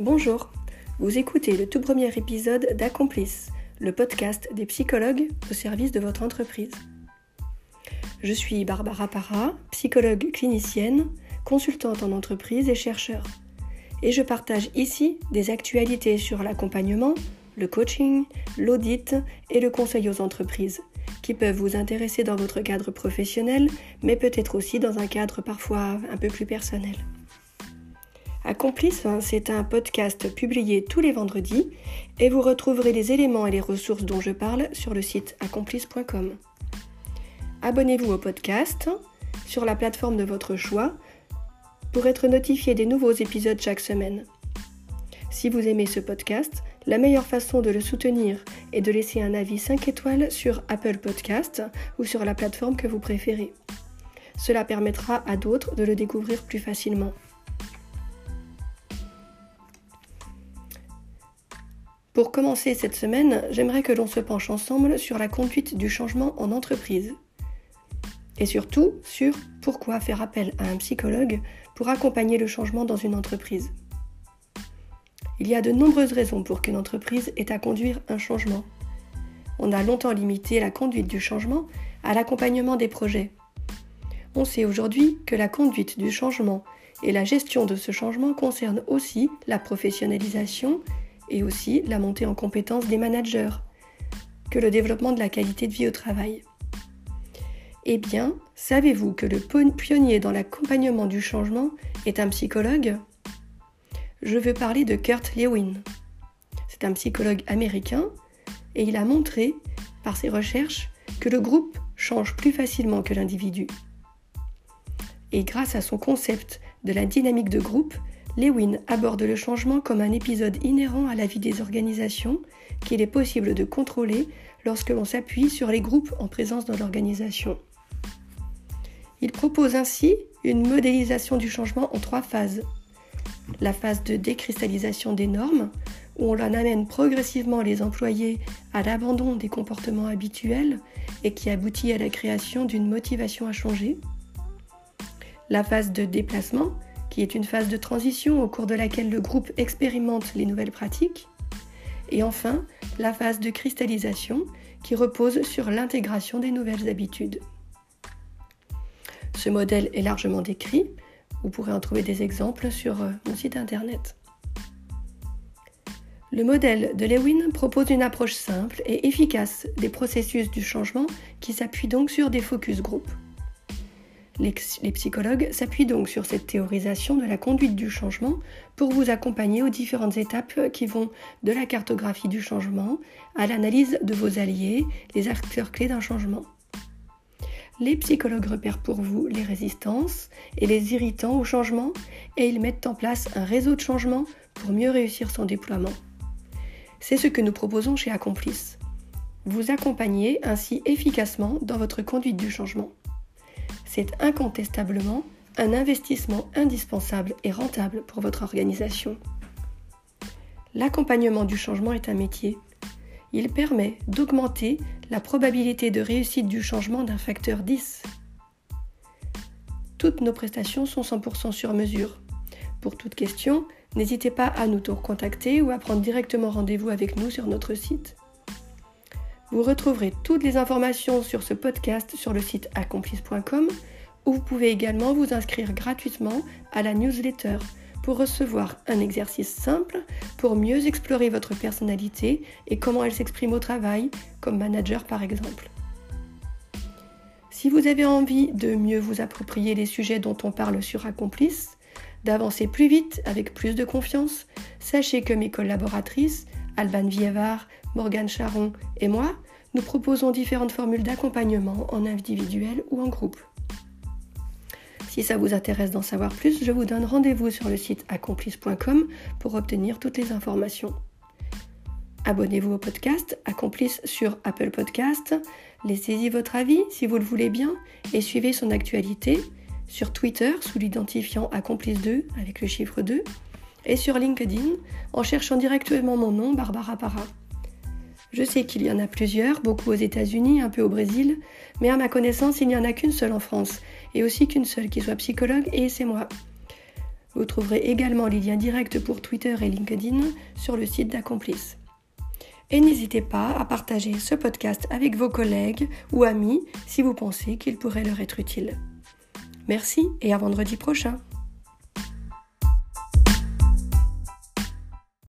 Bonjour, vous écoutez le tout premier épisode d'Accomplice, le podcast des psychologues au service de votre entreprise. Je suis Barbara Parra, psychologue clinicienne, consultante en entreprise et chercheur. Et je partage ici des actualités sur l'accompagnement, le coaching, l'audit et le conseil aux entreprises, qui peuvent vous intéresser dans votre cadre professionnel, mais peut-être aussi dans un cadre parfois un peu plus personnel. Accomplice, hein, c'est un podcast publié tous les vendredis et vous retrouverez les éléments et les ressources dont je parle sur le site accomplice.com. Abonnez-vous au podcast sur la plateforme de votre choix pour être notifié des nouveaux épisodes chaque semaine. Si vous aimez ce podcast, la meilleure façon de le soutenir est de laisser un avis 5 étoiles sur Apple Podcast ou sur la plateforme que vous préférez. Cela permettra à d'autres de le découvrir plus facilement. Pour commencer cette semaine, j'aimerais que l'on se penche ensemble sur la conduite du changement en entreprise. Et surtout sur pourquoi faire appel à un psychologue pour accompagner le changement dans une entreprise. Il y a de nombreuses raisons pour qu'une entreprise ait à conduire un changement. On a longtemps limité la conduite du changement à l'accompagnement des projets. On sait aujourd'hui que la conduite du changement et la gestion de ce changement concernent aussi la professionnalisation et aussi la montée en compétence des managers, que le développement de la qualité de vie au travail. Eh bien, savez-vous que le pionnier dans l'accompagnement du changement est un psychologue? Je veux parler de Kurt Lewin. C'est un psychologue américain et il a montré par ses recherches que le groupe change plus facilement que l'individu. Et grâce à son concept de la dynamique de groupe, Lewin aborde le changement comme un épisode inhérent à la vie des organisations qu'il est possible de contrôler lorsque l'on s'appuie sur les groupes en présence dans l'organisation. Il propose ainsi une modélisation du changement en trois phases. La phase de décristallisation des normes, où on en amène progressivement les employés à l'abandon des comportements habituels et qui aboutit à la création d'une motivation à changer. La phase de déplacement, qui est une phase de transition au cours de laquelle le groupe expérimente les nouvelles pratiques. Et enfin, la phase de cristallisation, qui repose sur l'intégration des nouvelles habitudes. Ce modèle est largement décrit. Vous pourrez en trouver des exemples sur euh, mon site internet. Le modèle de Lewin propose une approche simple et efficace des processus du changement qui s'appuie donc sur des focus group. Les, psychologues s'appuient donc sur cette théorisation de la conduite du changement pour vous accompagner aux différentes étapes qui vont de la cartographie du changement à l'analyse de vos alliés, les acteurs clés d'un changement. Les psychologues repèrent pour vous les résistances et les irritants au changement et ils mettent en place un réseau de changement pour mieux réussir son déploiement. C'est ce que nous proposons chez Accomplice. Vous accompagner ainsi efficacement dans votre conduite du changement c'est incontestablement un investissement indispensable et rentable pour votre organisation. L'accompagnement du changement est un métier. Il permet d'augmenter la probabilité de réussite du changement d'un facteur 10. Toutes nos prestations sont 100% sur mesure. Pour toute question, n'hésitez pas à nous contacter ou à prendre directement rendez-vous avec nous sur notre site. Vous retrouverez toutes les informations sur ce podcast sur le site accomplice.com où vous pouvez également vous inscrire gratuitement à la newsletter pour recevoir un exercice simple pour mieux explorer votre personnalité et comment elle s'exprime au travail, comme manager par exemple. Si vous avez envie de mieux vous approprier les sujets dont on parle sur Accomplice, d'avancer plus vite avec plus de confiance, sachez que mes collaboratrices, Alban Vievard, Morgane Charon et moi, nous proposons différentes formules d'accompagnement en individuel ou en groupe. Si ça vous intéresse d'en savoir plus, je vous donne rendez-vous sur le site accomplice.com pour obtenir toutes les informations. Abonnez-vous au podcast Accomplice sur Apple Podcast. Laissez-y votre avis si vous le voulez bien et suivez son actualité sur Twitter sous l'identifiant Accomplice2 avec le chiffre 2 et sur LinkedIn en cherchant directement mon nom, Barbara Parra. Je sais qu'il y en a plusieurs, beaucoup aux États-Unis, un peu au Brésil, mais à ma connaissance, il n'y en a qu'une seule en France, et aussi qu'une seule qui soit psychologue, et c'est moi. Vous trouverez également les liens directs pour Twitter et LinkedIn sur le site d'Accomplice. Et n'hésitez pas à partager ce podcast avec vos collègues ou amis si vous pensez qu'il pourrait leur être utile. Merci et à vendredi prochain.